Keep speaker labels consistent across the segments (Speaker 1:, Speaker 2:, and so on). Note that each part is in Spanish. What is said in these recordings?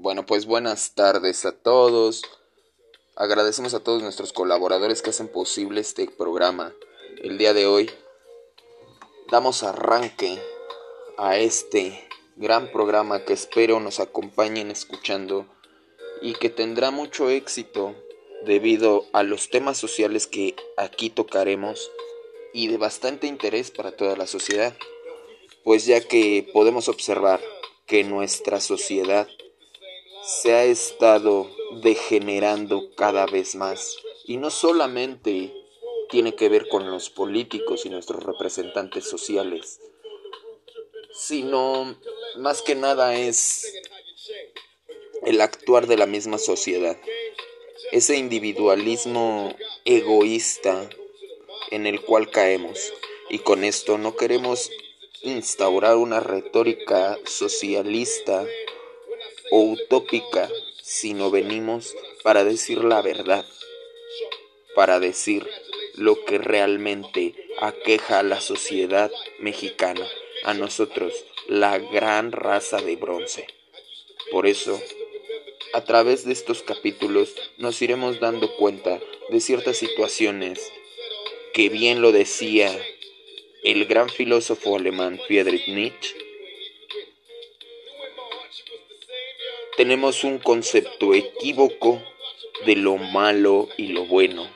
Speaker 1: Bueno, pues buenas tardes a todos. Agradecemos a todos nuestros colaboradores que hacen posible este programa. El día de hoy damos arranque a este gran programa que espero nos acompañen escuchando y que tendrá mucho éxito debido a los temas sociales que aquí tocaremos y de bastante interés para toda la sociedad, pues ya que podemos observar que nuestra sociedad se ha estado degenerando cada vez más y no solamente tiene que ver con los políticos y nuestros representantes sociales, sino más que nada es el actuar de la misma sociedad. Ese individualismo egoísta en el cual caemos. Y con esto no queremos instaurar una retórica socialista o utópica, sino venimos para decir la verdad, para decir lo que realmente aqueja a la sociedad mexicana, a nosotros, la gran raza de bronce. Por eso, a través de estos capítulos nos iremos dando cuenta de ciertas situaciones que bien lo decía el gran filósofo alemán Friedrich Nietzsche, tenemos un concepto equívoco de lo malo y lo bueno,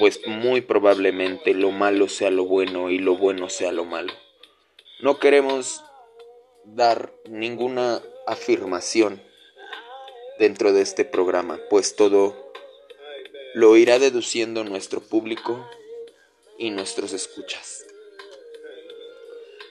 Speaker 1: pues muy probablemente lo malo sea lo bueno y lo bueno sea lo malo. No queremos dar ninguna afirmación dentro de este programa, pues todo lo irá deduciendo nuestro público y nuestros escuchas.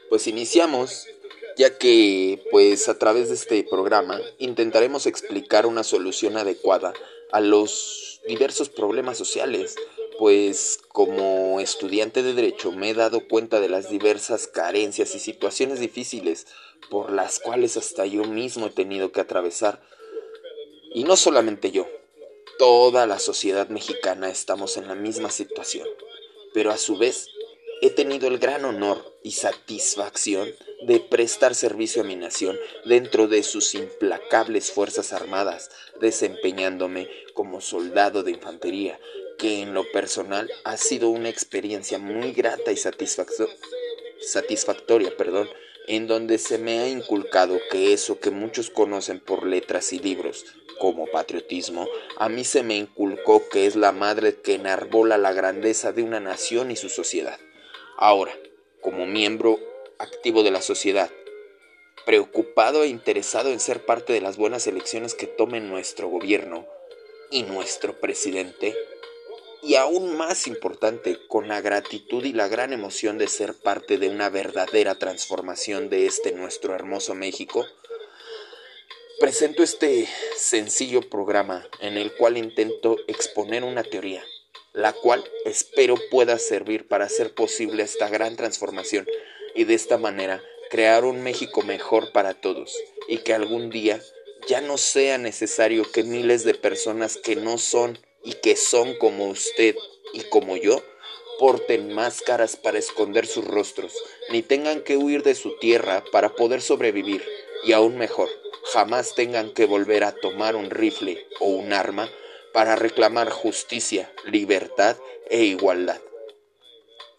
Speaker 1: Pues iniciamos, ya que pues a través de este programa intentaremos explicar una solución adecuada a los diversos problemas sociales, pues como estudiante de derecho me he dado cuenta de las diversas carencias y situaciones difíciles por las cuales hasta yo mismo he tenido que atravesar. Y no solamente yo, toda la sociedad mexicana estamos en la misma situación pero a su vez he tenido el gran honor y satisfacción de prestar servicio a mi nación dentro de sus implacables Fuerzas Armadas, desempeñándome como soldado de infantería, que en lo personal ha sido una experiencia muy grata y satisfactoria, perdón, en donde se me ha inculcado que eso que muchos conocen por letras y libros como patriotismo, a mí se me inculcó que es la madre que enarbola la grandeza de una nación y su sociedad. Ahora, como miembro activo de la sociedad, preocupado e interesado en ser parte de las buenas elecciones que tome nuestro gobierno y nuestro presidente, y aún más importante, con la gratitud y la gran emoción de ser parte de una verdadera transformación de este nuestro hermoso México, presento este sencillo programa en el cual intento exponer una teoría, la cual espero pueda servir para hacer posible esta gran transformación y de esta manera crear un México mejor para todos y que algún día ya no sea necesario que miles de personas que no son y que son como usted y como yo, porten máscaras para esconder sus rostros, ni tengan que huir de su tierra para poder sobrevivir, y aún mejor, jamás tengan que volver a tomar un rifle o un arma para reclamar justicia, libertad e igualdad.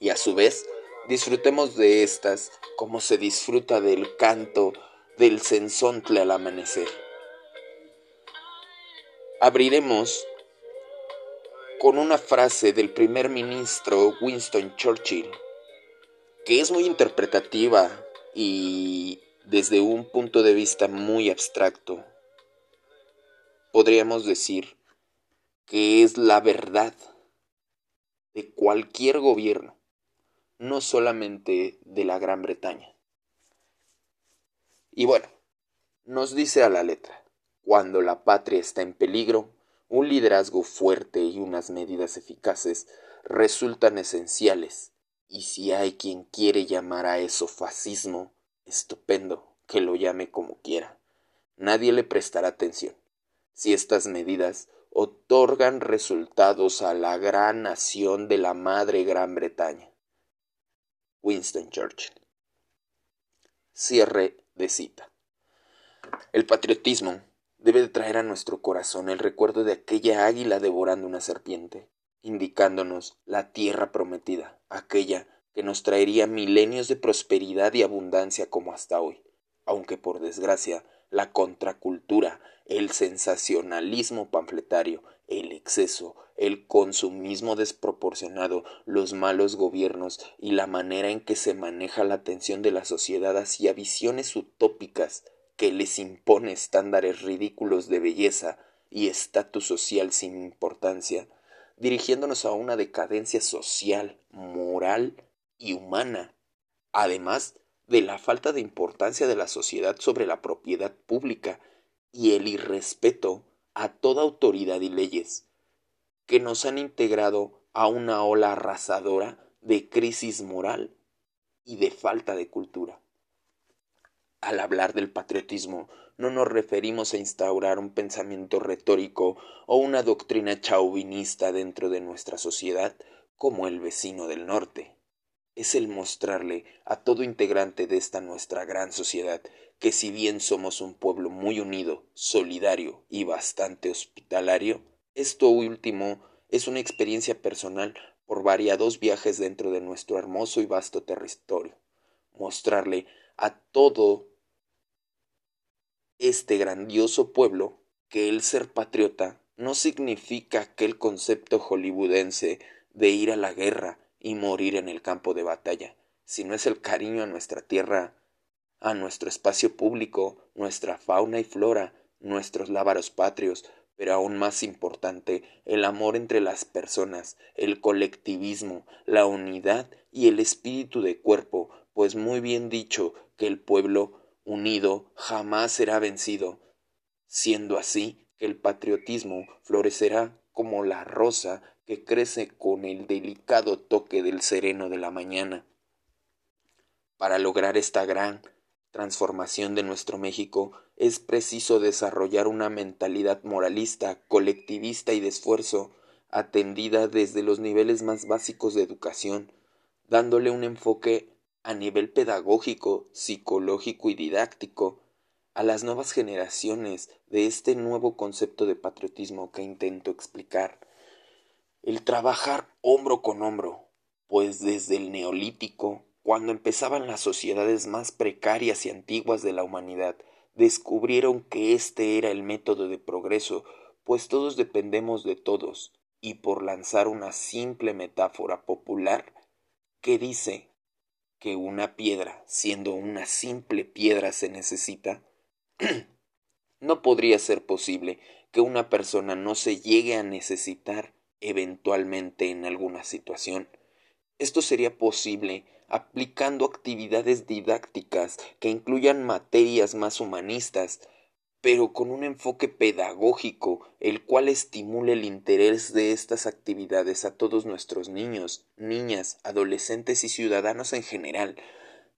Speaker 1: Y a su vez, disfrutemos de estas como se disfruta del canto del censontle al amanecer. Abriremos con una frase del primer ministro Winston Churchill, que es muy interpretativa y desde un punto de vista muy abstracto, podríamos decir que es la verdad de cualquier gobierno, no solamente de la Gran Bretaña. Y bueno, nos dice a la letra, cuando la patria está en peligro, un liderazgo fuerte y unas medidas eficaces resultan esenciales, y si hay quien quiere llamar a eso fascismo, estupendo, que lo llame como quiera. Nadie le prestará atención. Si estas medidas otorgan resultados a la gran nación de la madre Gran Bretaña. Winston Churchill. Cierre de cita. El patriotismo debe de traer a nuestro corazón el recuerdo de aquella águila devorando una serpiente, indicándonos la tierra prometida, aquella que nos traería milenios de prosperidad y abundancia como hasta hoy, aunque por desgracia la contracultura, el sensacionalismo panfletario, el exceso, el consumismo desproporcionado, los malos gobiernos y la manera en que se maneja la atención de la sociedad hacia visiones utópicas que les impone estándares ridículos de belleza y estatus social sin importancia, dirigiéndonos a una decadencia social, moral y humana, además de la falta de importancia de la sociedad sobre la propiedad pública y el irrespeto a toda autoridad y leyes, que nos han integrado a una ola arrasadora de crisis moral y de falta de cultura. Al hablar del patriotismo, no nos referimos a instaurar un pensamiento retórico o una doctrina chauvinista dentro de nuestra sociedad como el vecino del norte. Es el mostrarle a todo integrante de esta nuestra gran sociedad que si bien somos un pueblo muy unido, solidario y bastante hospitalario, esto último es una experiencia personal por variados viajes dentro de nuestro hermoso y vasto territorio. Mostrarle a todo este grandioso pueblo que el ser patriota no significa aquel concepto hollywoodense de ir a la guerra y morir en el campo de batalla, sino es el cariño a nuestra tierra, a nuestro espacio público, nuestra fauna y flora, nuestros lábaros patrios, pero aún más importante, el amor entre las personas, el colectivismo, la unidad y el espíritu de cuerpo, pues muy bien dicho que el pueblo unido jamás será vencido, siendo así que el patriotismo florecerá como la rosa que crece con el delicado toque del sereno de la mañana. Para lograr esta gran transformación de nuestro México es preciso desarrollar una mentalidad moralista, colectivista y de esfuerzo, atendida desde los niveles más básicos de educación, dándole un enfoque a nivel pedagógico, psicológico y didáctico a las nuevas generaciones de este nuevo concepto de patriotismo que intento explicar. El trabajar hombro con hombro, pues desde el neolítico, cuando empezaban las sociedades más precarias y antiguas de la humanidad, descubrieron que este era el método de progreso, pues todos dependemos de todos, y por lanzar una simple metáfora popular que dice que una piedra, siendo una simple piedra, se necesita, no podría ser posible que una persona no se llegue a necesitar eventualmente en alguna situación. Esto sería posible aplicando actividades didácticas que incluyan materias más humanistas, pero con un enfoque pedagógico, el cual estimule el interés de estas actividades a todos nuestros niños, niñas, adolescentes y ciudadanos en general,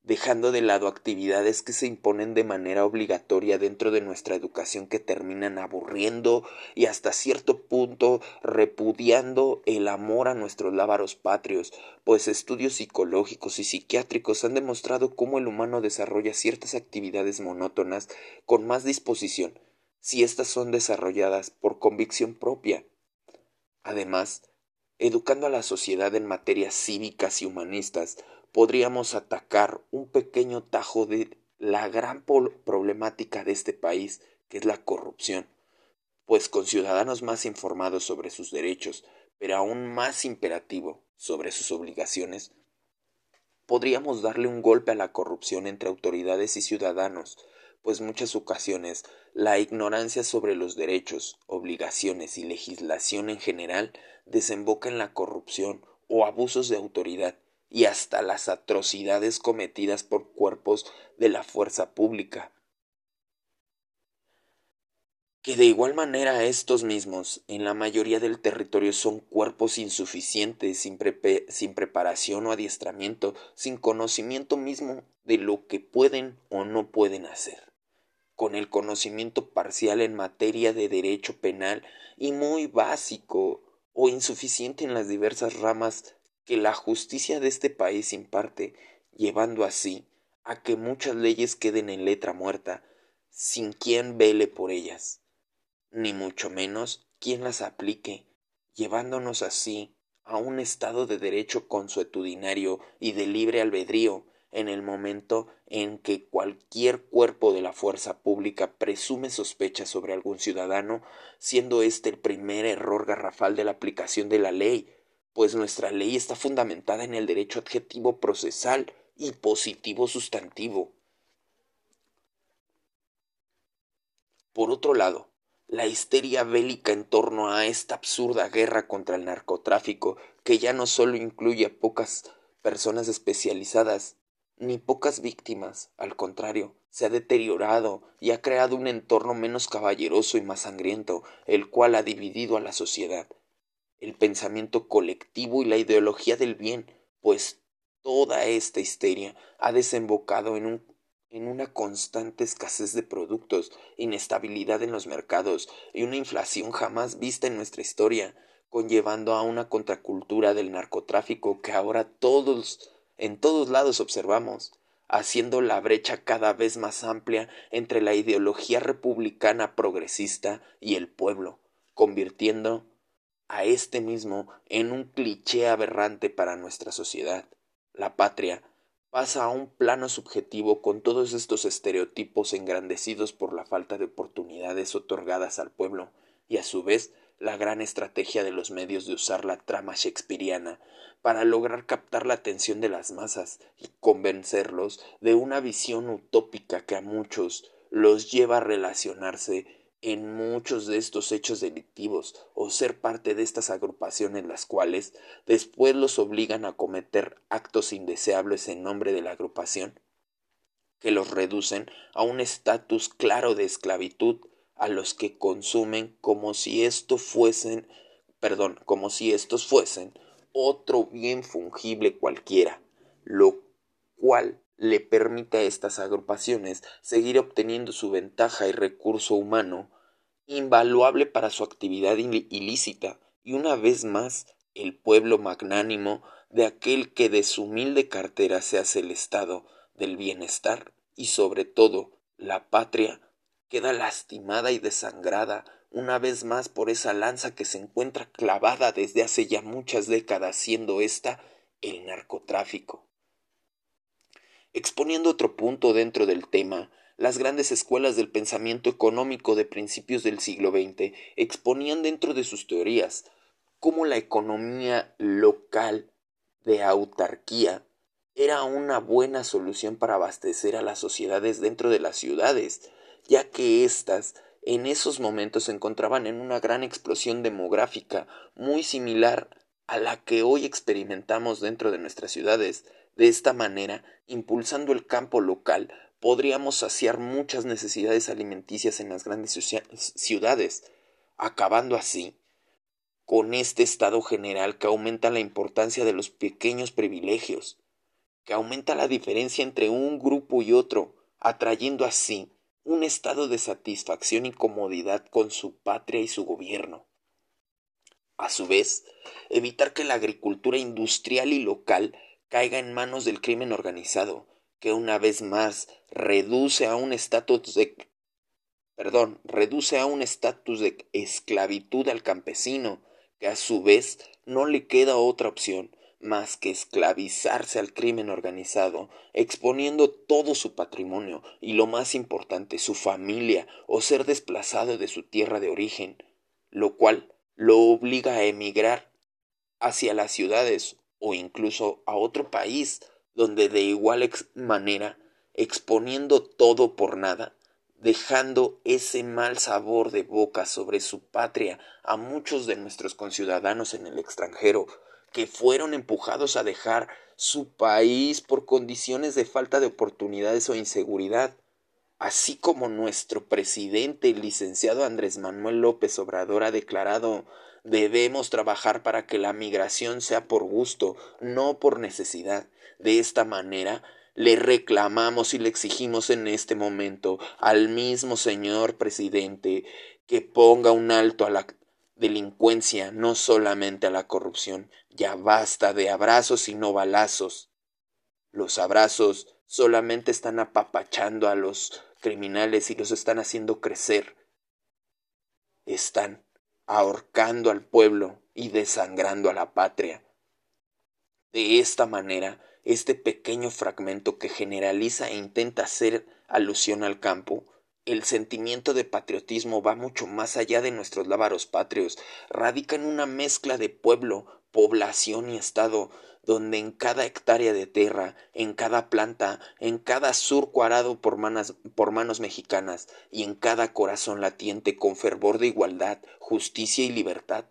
Speaker 1: dejando de lado actividades que se imponen de manera obligatoria dentro de nuestra educación que terminan aburriendo y hasta cierto punto repudiando el amor a nuestros lábaros patrios, pues estudios psicológicos y psiquiátricos han demostrado cómo el humano desarrolla ciertas actividades monótonas con más disposición si éstas son desarrolladas por convicción propia. Además, educando a la sociedad en materias cívicas y humanistas, podríamos atacar un pequeño tajo de la gran problemática de este país, que es la corrupción, pues con ciudadanos más informados sobre sus derechos, pero aún más imperativo sobre sus obligaciones, podríamos darle un golpe a la corrupción entre autoridades y ciudadanos, pues muchas ocasiones la ignorancia sobre los derechos, obligaciones y legislación en general desemboca en la corrupción o abusos de autoridad y hasta las atrocidades cometidas por cuerpos de la fuerza pública. Que de igual manera estos mismos en la mayoría del territorio son cuerpos insuficientes, sin, sin preparación o adiestramiento, sin conocimiento mismo de lo que pueden o no pueden hacer, con el conocimiento parcial en materia de derecho penal y muy básico o insuficiente en las diversas ramas que la justicia de este país imparte, llevando así a que muchas leyes queden en letra muerta, sin quien vele por ellas, ni mucho menos quien las aplique, llevándonos así a un estado de derecho consuetudinario y de libre albedrío en el momento en que cualquier cuerpo de la fuerza pública presume sospechas sobre algún ciudadano, siendo este el primer error garrafal de la aplicación de la ley, pues nuestra ley está fundamentada en el derecho adjetivo procesal y positivo sustantivo. Por otro lado, la histeria bélica en torno a esta absurda guerra contra el narcotráfico, que ya no solo incluye a pocas personas especializadas, ni pocas víctimas, al contrario, se ha deteriorado y ha creado un entorno menos caballeroso y más sangriento, el cual ha dividido a la sociedad. El pensamiento colectivo y la ideología del bien, pues toda esta histeria ha desembocado en un en una constante escasez de productos, inestabilidad en los mercados y una inflación jamás vista en nuestra historia, conllevando a una contracultura del narcotráfico que ahora todos en todos lados observamos, haciendo la brecha cada vez más amplia entre la ideología republicana progresista y el pueblo, convirtiendo a este mismo en un cliché aberrante para nuestra sociedad. La patria pasa a un plano subjetivo con todos estos estereotipos engrandecidos por la falta de oportunidades otorgadas al pueblo y a su vez la gran estrategia de los medios de usar la trama shakespeariana para lograr captar la atención de las masas y convencerlos de una visión utópica que a muchos los lleva a relacionarse en muchos de estos hechos delictivos o ser parte de estas agrupaciones las cuales después los obligan a cometer actos indeseables en nombre de la agrupación, que los reducen a un estatus claro de esclavitud a los que consumen como si esto fuesen perdón, como si estos fuesen otro bien fungible cualquiera, lo cual le permite a estas agrupaciones seguir obteniendo su ventaja y recurso humano invaluable para su actividad ilícita, y una vez más el pueblo magnánimo de aquel que de su humilde cartera se hace el estado del bienestar y sobre todo la patria queda lastimada y desangrada una vez más por esa lanza que se encuentra clavada desde hace ya muchas décadas siendo ésta el narcotráfico. Exponiendo otro punto dentro del tema, las grandes escuelas del pensamiento económico de principios del siglo XX exponían dentro de sus teorías cómo la economía local de autarquía era una buena solución para abastecer a las sociedades dentro de las ciudades, ya que éstas en esos momentos se encontraban en una gran explosión demográfica muy similar a la que hoy experimentamos dentro de nuestras ciudades. De esta manera, impulsando el campo local, podríamos saciar muchas necesidades alimenticias en las grandes ciudades, acabando así con este estado general que aumenta la importancia de los pequeños privilegios, que aumenta la diferencia entre un grupo y otro, atrayendo así un estado de satisfacción y comodidad con su patria y su gobierno. A su vez, evitar que la agricultura industrial y local caiga en manos del crimen organizado, que una vez más reduce a un estatus de perdón, reduce a un estatus de esclavitud al campesino, que a su vez no le queda otra opción más que esclavizarse al crimen organizado, exponiendo todo su patrimonio y lo más importante, su familia, o ser desplazado de su tierra de origen, lo cual lo obliga a emigrar hacia las ciudades o incluso a otro país donde de igual manera, exponiendo todo por nada, dejando ese mal sabor de boca sobre su patria a muchos de nuestros conciudadanos en el extranjero, que fueron empujados a dejar su país por condiciones de falta de oportunidades o inseguridad, así como nuestro presidente, el licenciado Andrés Manuel López Obrador, ha declarado debemos trabajar para que la migración sea por gusto, no por necesidad. De esta manera, le reclamamos y le exigimos en este momento al mismo señor presidente que ponga un alto a la delincuencia, no solamente a la corrupción. Ya basta de abrazos y no balazos. Los abrazos solamente están apapachando a los criminales y los están haciendo crecer. están ahorcando al pueblo y desangrando a la patria. De esta manera, este pequeño fragmento que generaliza e intenta hacer alusión al campo, el sentimiento de patriotismo va mucho más allá de nuestros lábaros patrios, radica en una mezcla de pueblo, población y Estado, donde en cada hectárea de tierra, en cada planta, en cada surco arado por, por manos mexicanas y en cada corazón latiente con fervor de igualdad, justicia y libertad,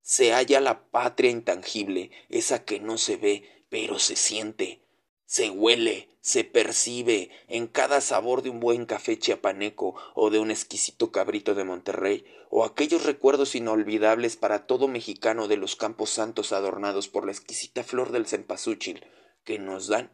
Speaker 1: se halla la patria intangible, esa que no se ve, pero se siente, se huele, se percibe en cada sabor de un buen café chiapaneco o de un exquisito cabrito de Monterrey, o aquellos recuerdos inolvidables para todo mexicano de los campos santos adornados por la exquisita flor del cempasúchil, que nos dan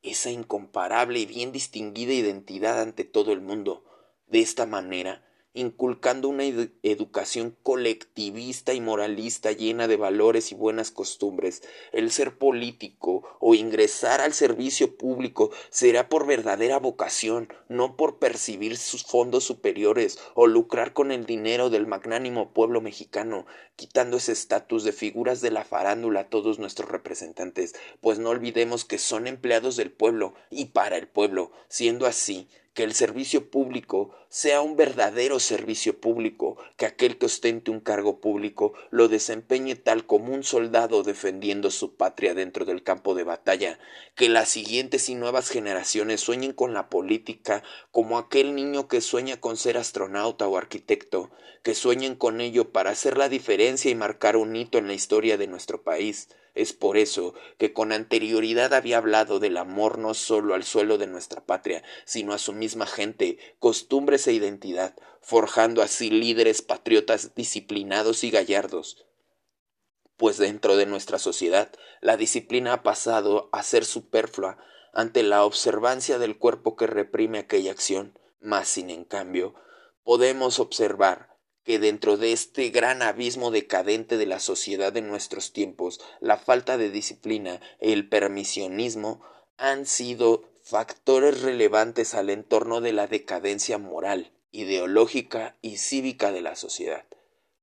Speaker 1: esa incomparable y bien distinguida identidad ante todo el mundo. De esta manera, inculcando una educación colectivista y moralista llena de valores y buenas costumbres. El ser político o ingresar al servicio público será por verdadera vocación, no por percibir sus fondos superiores o lucrar con el dinero del magnánimo pueblo mexicano, quitando ese estatus de figuras de la farándula a todos nuestros representantes, pues no olvidemos que son empleados del pueblo y para el pueblo. Siendo así, que el servicio público sea un verdadero servicio público, que aquel que ostente un cargo público lo desempeñe tal como un soldado defendiendo su patria dentro del campo de batalla, que las siguientes y nuevas generaciones sueñen con la política como aquel niño que sueña con ser astronauta o arquitecto, que sueñen con ello para hacer la diferencia y marcar un hito en la historia de nuestro país, es por eso que con anterioridad había hablado del amor no solo al suelo de nuestra patria, sino a su misma gente, costumbres e identidad, forjando así líderes patriotas disciplinados y gallardos. Pues dentro de nuestra sociedad la disciplina ha pasado a ser superflua ante la observancia del cuerpo que reprime aquella acción, mas sin en cambio podemos observar que dentro de este gran abismo decadente de la sociedad de nuestros tiempos, la falta de disciplina, el permisionismo han sido factores relevantes al entorno de la decadencia moral, ideológica y cívica de la sociedad,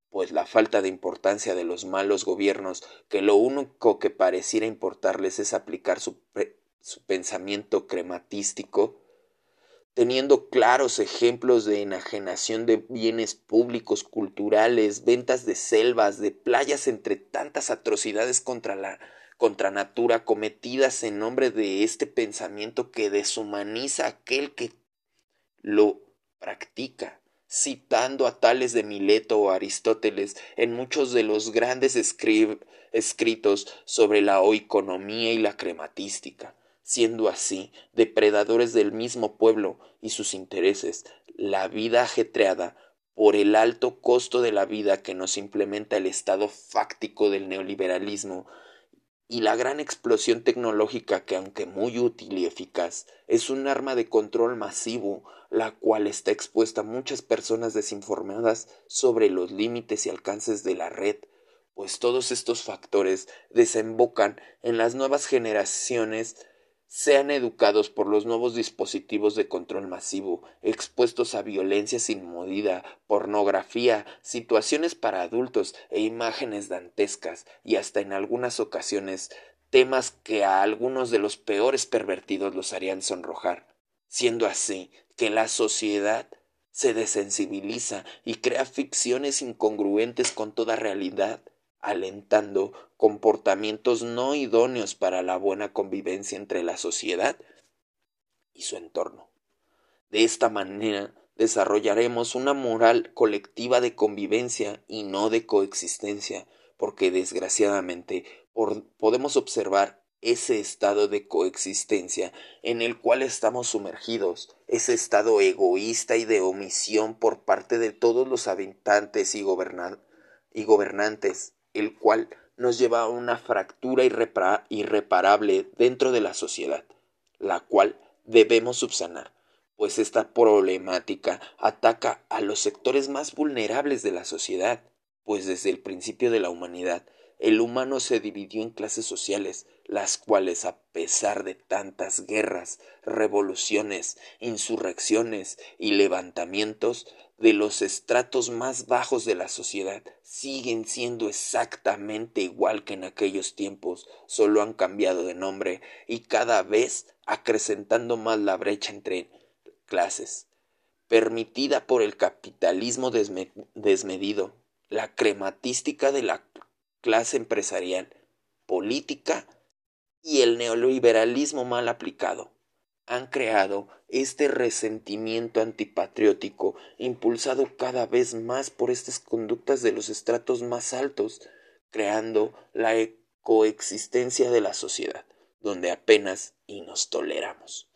Speaker 1: pues la falta de importancia de los malos gobiernos, que lo único que pareciera importarles es aplicar su, su pensamiento crematístico, teniendo claros ejemplos de enajenación de bienes públicos, culturales, ventas de selvas, de playas, entre tantas atrocidades contra la contra natura cometidas en nombre de este pensamiento que deshumaniza a aquel que lo practica, citando a tales de Mileto o Aristóteles en muchos de los grandes escritos sobre la oeconomía y la crematística siendo así depredadores del mismo pueblo y sus intereses, la vida ajetreada por el alto costo de la vida que nos implementa el estado fáctico del neoliberalismo y la gran explosión tecnológica que aunque muy útil y eficaz es un arma de control masivo la cual está expuesta a muchas personas desinformadas sobre los límites y alcances de la red pues todos estos factores desembocan en las nuevas generaciones sean educados por los nuevos dispositivos de control masivo, expuestos a violencia sin medida, pornografía, situaciones para adultos e imágenes dantescas, y hasta en algunas ocasiones temas que a algunos de los peores pervertidos los harían sonrojar, siendo así que la sociedad se desensibiliza y crea ficciones incongruentes con toda realidad, alentando comportamientos no idóneos para la buena convivencia entre la sociedad y su entorno. De esta manera desarrollaremos una moral colectiva de convivencia y no de coexistencia, porque desgraciadamente podemos observar ese estado de coexistencia en el cual estamos sumergidos, ese estado egoísta y de omisión por parte de todos los habitantes y, y gobernantes el cual nos lleva a una fractura irreparable dentro de la sociedad, la cual debemos subsanar, pues esta problemática ataca a los sectores más vulnerables de la sociedad, pues desde el principio de la humanidad el humano se dividió en clases sociales, las cuales a pesar de tantas guerras, revoluciones, insurrecciones y levantamientos de los estratos más bajos de la sociedad, siguen siendo exactamente igual que en aquellos tiempos, solo han cambiado de nombre y cada vez acrecentando más la brecha entre clases, permitida por el capitalismo desmedido, la crematística de la clase empresarial, política y el neoliberalismo mal aplicado han creado este resentimiento antipatriótico impulsado cada vez más por estas conductas de los estratos más altos, creando la coexistencia de la sociedad, donde apenas y nos toleramos.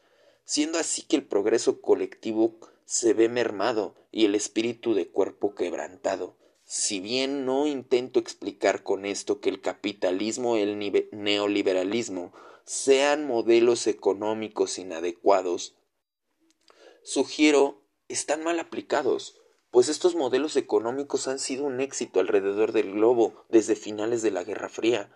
Speaker 1: Siendo así que el progreso colectivo se ve mermado y el espíritu de cuerpo quebrantado, si bien no intento explicar con esto que el capitalismo y el neoliberalismo sean modelos económicos inadecuados, sugiero están mal aplicados, pues estos modelos económicos han sido un éxito alrededor del globo desde finales de la Guerra Fría.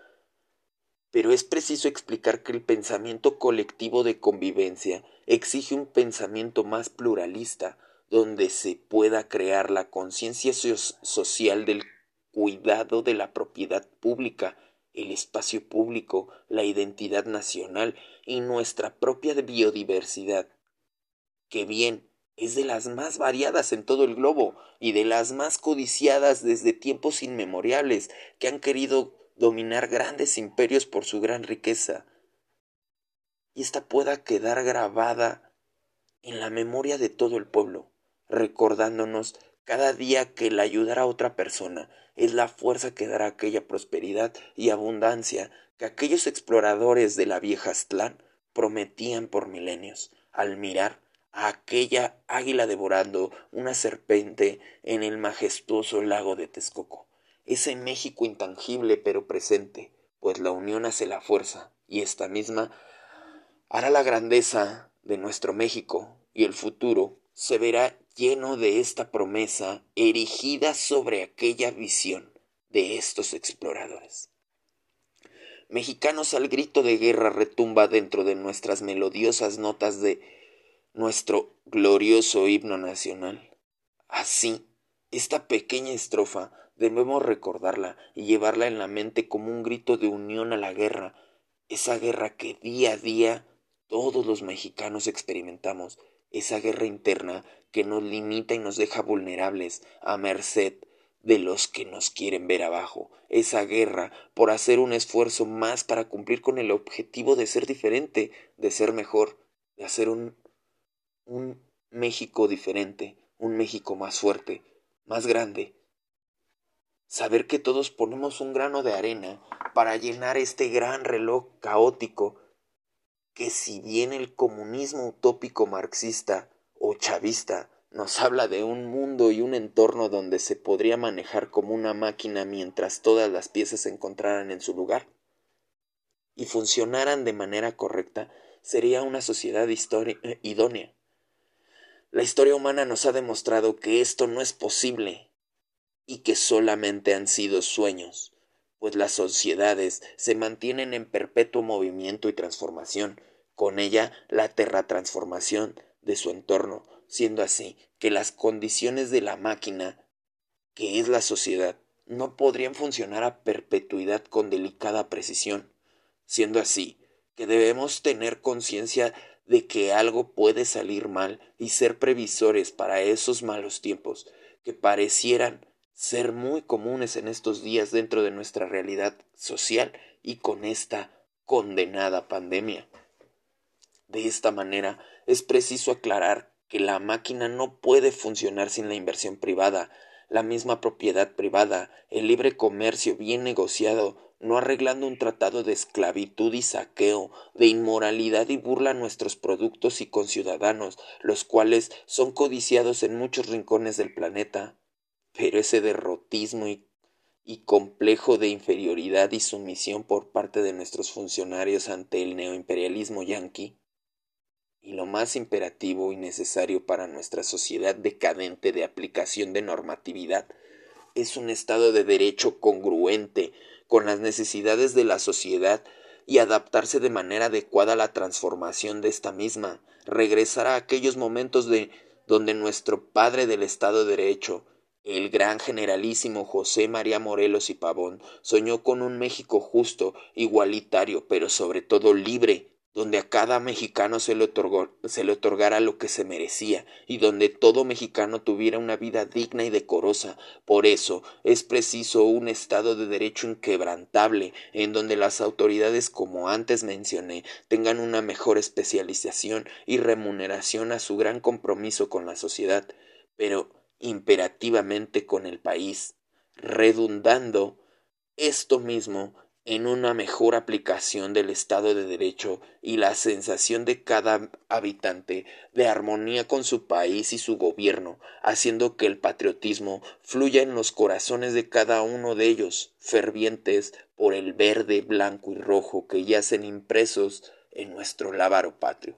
Speaker 1: Pero es preciso explicar que el pensamiento colectivo de convivencia exige un pensamiento más pluralista, donde se pueda crear la conciencia social del cuidado de la propiedad pública, el espacio público, la identidad nacional y nuestra propia biodiversidad, que bien es de las más variadas en todo el globo y de las más codiciadas desde tiempos inmemoriales que han querido dominar grandes imperios por su gran riqueza. Y ésta pueda quedar grabada en la memoria de todo el pueblo recordándonos cada día que el ayudar a otra persona es la fuerza que dará aquella prosperidad y abundancia que aquellos exploradores de la vieja Aztlán prometían por milenios, al mirar a aquella águila devorando una serpiente en el majestuoso lago de Texcoco, ese México intangible pero presente, pues la unión hace la fuerza, y esta misma hará la grandeza de nuestro México, y el futuro se verá lleno de esta promesa erigida sobre aquella visión de estos exploradores. Mexicanos al grito de guerra retumba dentro de nuestras melodiosas notas de nuestro glorioso himno nacional. Así, esta pequeña estrofa debemos recordarla y llevarla en la mente como un grito de unión a la guerra, esa guerra que día a día todos los mexicanos experimentamos, esa guerra interna que nos limita y nos deja vulnerables a merced de los que nos quieren ver abajo, esa guerra por hacer un esfuerzo más para cumplir con el objetivo de ser diferente, de ser mejor, de hacer un, un México diferente, un México más fuerte, más grande. Saber que todos ponemos un grano de arena para llenar este gran reloj caótico que si bien el comunismo utópico marxista o chavista nos habla de un mundo y un entorno donde se podría manejar como una máquina mientras todas las piezas se encontraran en su lugar y funcionaran de manera correcta, sería una sociedad eh, idónea. La historia humana nos ha demostrado que esto no es posible y que solamente han sido sueños, pues las sociedades se mantienen en perpetuo movimiento y transformación, con ella la terratransformación de su entorno, siendo así que las condiciones de la máquina, que es la sociedad, no podrían funcionar a perpetuidad con delicada precisión, siendo así que debemos tener conciencia de que algo puede salir mal y ser previsores para esos malos tiempos que parecieran ser muy comunes en estos días dentro de nuestra realidad social y con esta condenada pandemia. De esta manera es preciso aclarar que la máquina no puede funcionar sin la inversión privada, la misma propiedad privada, el libre comercio bien negociado, no arreglando un tratado de esclavitud y saqueo, de inmoralidad y burla a nuestros productos y conciudadanos, los cuales son codiciados en muchos rincones del planeta. Pero ese derrotismo y, complejo de inferioridad y sumisión por parte de nuestros funcionarios ante el neoimperialismo yanqui y lo más imperativo y necesario para nuestra sociedad decadente de aplicación de normatividad es un Estado de Derecho congruente con las necesidades de la sociedad y adaptarse de manera adecuada a la transformación de esta misma, regresar a aquellos momentos de donde nuestro padre del Estado de Derecho, el gran generalísimo José María Morelos y Pavón, soñó con un México justo, igualitario, pero sobre todo libre, donde a cada mexicano se le, otorgara lo que se merecía y donde todo mexicano tuviera una vida digna y decorosa. Por eso es preciso un Estado de Derecho inquebrantable, en donde las autoridades, como antes mencioné, tengan una mejor especialización y remuneración a su gran compromiso con la sociedad, pero imperativamente con el país, redundando esto mismo en una mejor aplicación del Estado de Derecho y la sensación de cada habitante de armonía con su país y su gobierno, haciendo que el patriotismo fluya en los corazones de cada uno de ellos, fervientes por el verde, blanco y rojo que yacen impresos en nuestro lábaro patrio.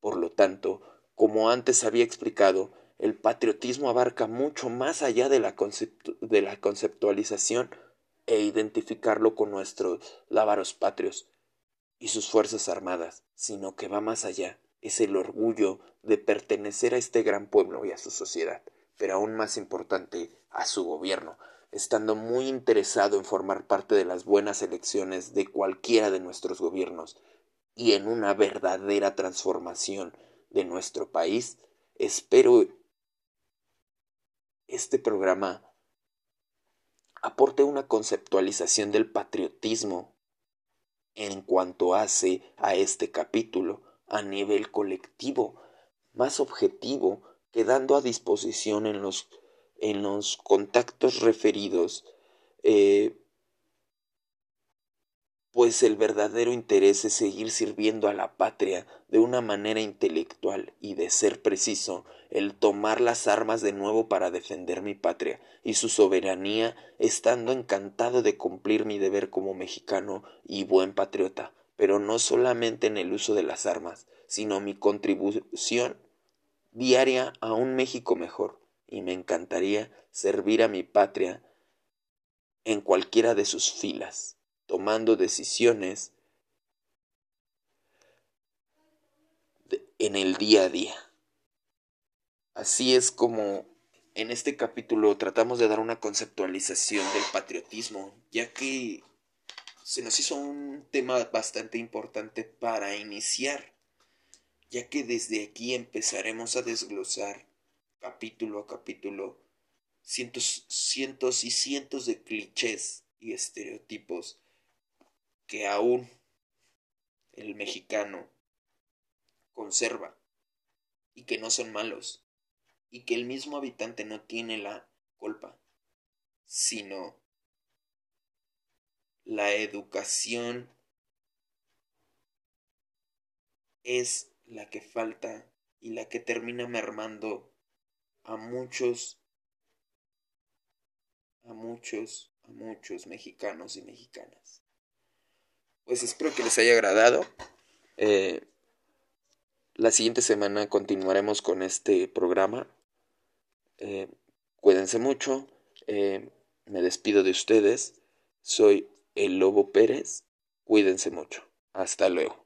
Speaker 1: Por lo tanto, como antes había explicado, el patriotismo abarca mucho más allá de la, conceptualización e identificarlo con nuestros lábaros patrios y sus fuerzas armadas, sino que va más allá, es el orgullo de pertenecer a este gran pueblo y a su sociedad, pero aún más importante, a su gobierno, estando muy interesado en formar parte de las buenas elecciones de cualquiera de nuestros gobiernos y en una verdadera transformación de nuestro país, espero este programa aporte una conceptualización del patriotismo en cuanto hace a este capítulo a nivel colectivo, más objetivo, quedando a disposición en los, en los contactos referidos eh, pues el verdadero interés es seguir sirviendo a la patria de una manera intelectual y, de ser preciso, el tomar las armas de nuevo para defender mi patria y su soberanía, estando encantado de cumplir mi deber como mexicano y buen patriota, pero no solamente en el uso de las armas, sino mi contribución diaria a un México mejor, y me encantaría servir a mi patria en cualquiera de sus filas tomando decisiones en el día a día. Así es como en este capítulo tratamos de dar una conceptualización del patriotismo, ya que se nos hizo un tema bastante importante para iniciar, ya que desde aquí empezaremos a desglosar capítulo a capítulo cientos, y cientos de clichés y estereotipos que aún el mexicano conserva y que no son malos y que el mismo habitante no tiene la culpa, sino la educación es la que falta y la que termina mermando a muchos, a muchos, a muchos mexicanos y mexicanas pues espero que les haya agradado. Eh, la siguiente semana continuaremos con este programa. Eh, cuídense mucho. Eh, me despido de ustedes. Soy el Lobo Pérez. Cuídense mucho. Hasta luego.